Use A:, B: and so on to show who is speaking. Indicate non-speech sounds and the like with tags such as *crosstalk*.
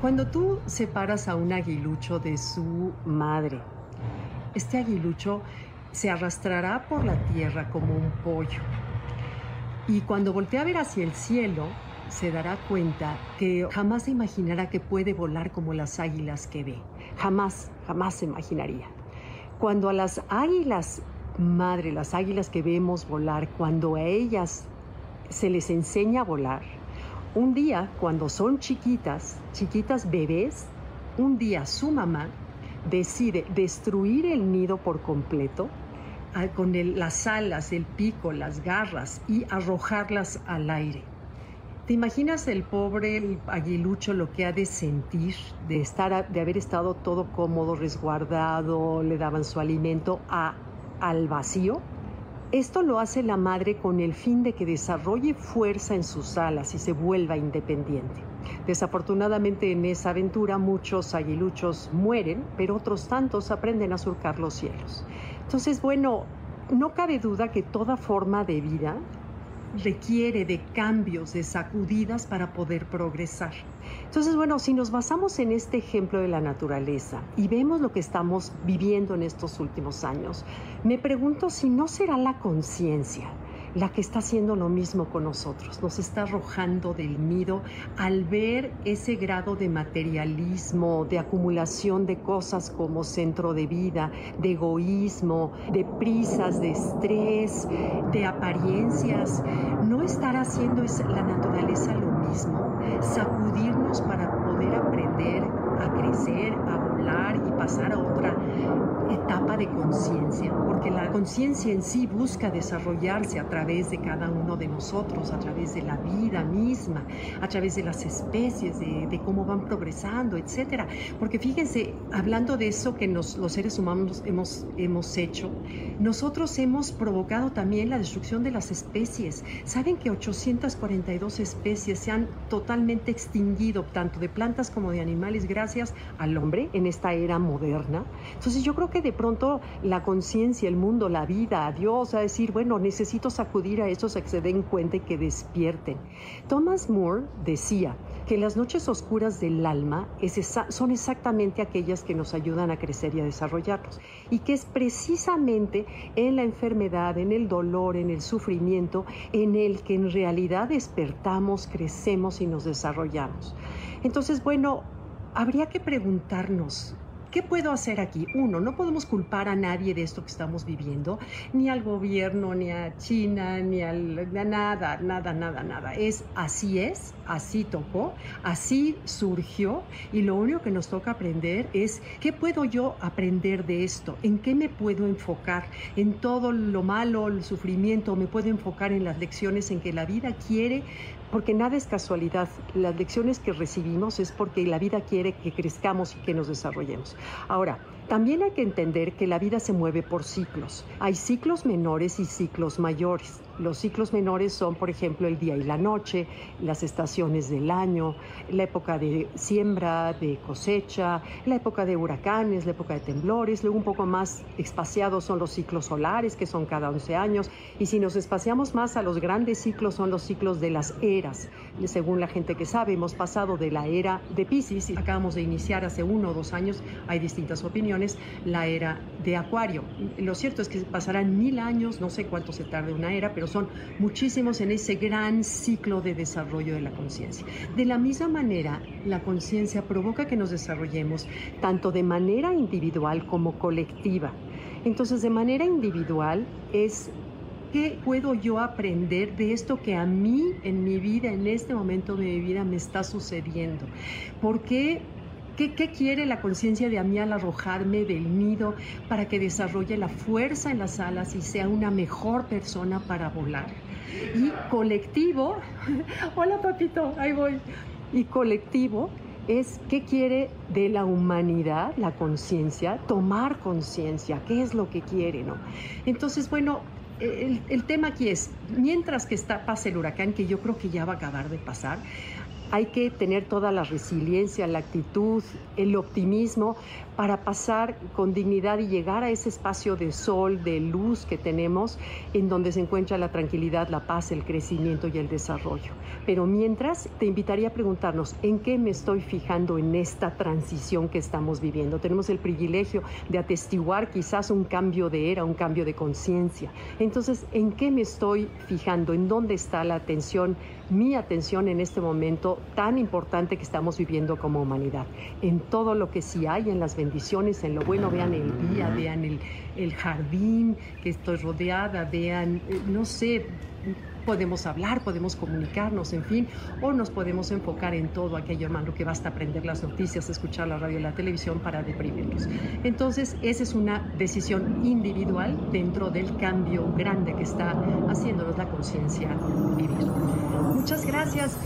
A: Cuando tú separas a un aguilucho de su madre, este aguilucho se arrastrará por la tierra como un pollo. Y cuando voltea a ver hacia el cielo, se dará cuenta que jamás se imaginará que puede volar como las águilas que ve. Jamás, jamás se imaginaría. Cuando a las águilas, madre, las águilas que vemos volar, cuando a ellas se les enseña a volar, un día, cuando son chiquitas, chiquitas bebés, un día su mamá decide destruir el nido por completo con las alas, el pico, las garras y arrojarlas al aire. ¿Te imaginas el pobre aguilucho lo que ha de sentir de estar de haber estado todo cómodo, resguardado, le daban su alimento a, al vacío? Esto lo hace la madre con el fin de que desarrolle fuerza en sus alas y se vuelva independiente. Desafortunadamente en esa aventura muchos aguiluchos mueren, pero otros tantos aprenden a surcar los cielos. Entonces, bueno, no cabe duda que toda forma de vida requiere de cambios, de sacudidas para poder progresar. Entonces, bueno, si nos basamos en este ejemplo de la naturaleza y vemos lo que estamos viviendo en estos últimos años, me pregunto si no será la conciencia la que está haciendo lo mismo con nosotros, nos está arrojando del nido al ver ese grado de materialismo, de acumulación de cosas como centro de vida, de egoísmo, de prisas, de estrés, de apariencias. No estar haciendo es la naturaleza lo mismo, sacudirnos para poder aprender a crecer, a volar y pasar a otra etapa de conciencia, porque la conciencia en sí busca desarrollarse a través de cada uno de nosotros, a través de la vida misma, a través de las especies, de, cómo van progresando, etcétera. Porque fíjense, hablando de eso que los seres humanos hemos, hemos hecho, nosotros hemos provocado también la destrucción de las especies. ¿Saben que 842 especies se han totalmente extinguido, tanto de plantas como de animales, gracias al hombre en esta era moderna? Entonces yo creo que de pronto la conciencia, el mundo, la vida, Dios, a decir, bueno, necesito sacudir a esos a que se den cuenta y que despierten. Thomas Moore decía que las noches oscuras del alma son exactamente aquellas que nos ayudan a crecer y a desarrollarnos. Y que es precisamente en la enfermedad, en el dolor, en el sufrimiento, en el que en realidad despertamos, crecemos y nos desarrollamos. Entonces, bueno, habría que preguntarnos, ¿Qué puedo hacer aquí? Uno, no podemos culpar a nadie de esto que estamos viviendo, ni al gobierno, ni a China, ni a nada, nada, nada, nada. Es así es, así tocó, así surgió y lo único que nos toca aprender es qué puedo yo aprender de esto, en qué me puedo enfocar, en todo lo malo, el sufrimiento, me puedo enfocar en las lecciones en que la vida quiere porque nada es casualidad. Las lecciones que recibimos es porque la vida quiere que crezcamos y que nos desarrollemos. Ahora, también hay que entender que la vida se mueve por ciclos. Hay ciclos menores y ciclos mayores. Los ciclos menores son, por ejemplo, el día y la noche, las estaciones del año, la época de siembra, de cosecha, la época de huracanes, la época de temblores. Luego un poco más espaciados son los ciclos solares, que son cada 11 años. Y si nos espaciamos más a los grandes ciclos, son los ciclos de las eras. Según la gente que sabe, hemos pasado de la era de Pisces y acabamos de iniciar hace uno o dos años, hay distintas opiniones, la era de Acuario. Lo cierto es que pasarán mil años, no sé cuánto se tarde una era, pero son muchísimos en ese gran ciclo de desarrollo de la conciencia. De la misma manera, la conciencia provoca que nos desarrollemos tanto de manera individual como colectiva. Entonces, de manera individual es ¿Qué puedo yo aprender de esto que a mí en mi vida, en este momento de mi vida, me está sucediendo? ¿Por qué ¿Qué, quiere la conciencia de mí al arrojarme del nido para que desarrolle la fuerza en las alas y sea una mejor persona para volar? Y colectivo, *laughs* hola papito, ahí voy. Y colectivo es qué quiere de la humanidad, la conciencia, tomar conciencia, qué es lo que quiere, ¿no? Entonces, bueno, el, el, tema aquí es, mientras que está, pasa el huracán, que yo creo que ya va a acabar de pasar, hay que tener toda la resiliencia, la actitud, el optimismo para pasar con dignidad y llegar a ese espacio de sol, de luz que tenemos, en donde se encuentra la tranquilidad, la paz, el crecimiento y el desarrollo. Pero mientras, te invitaría a preguntarnos, ¿en qué me estoy fijando en esta transición que estamos viviendo? Tenemos el privilegio de atestiguar quizás un cambio de era, un cambio de conciencia. Entonces, ¿en qué me estoy fijando? ¿En dónde está la atención? mi atención en este momento tan importante que estamos viviendo como humanidad. En todo lo que sí hay, en las bendiciones, en lo bueno, vean el día, vean el, el jardín que estoy rodeada, vean, eh, no sé, podemos hablar, podemos comunicarnos, en fin, o nos podemos enfocar en todo aquello, hermano, que basta aprender las noticias, escuchar la radio y la televisión para deprimirnos. Entonces, esa es una decisión individual dentro del cambio grande que está haciéndonos la conciencia vivir. Muchas gracias.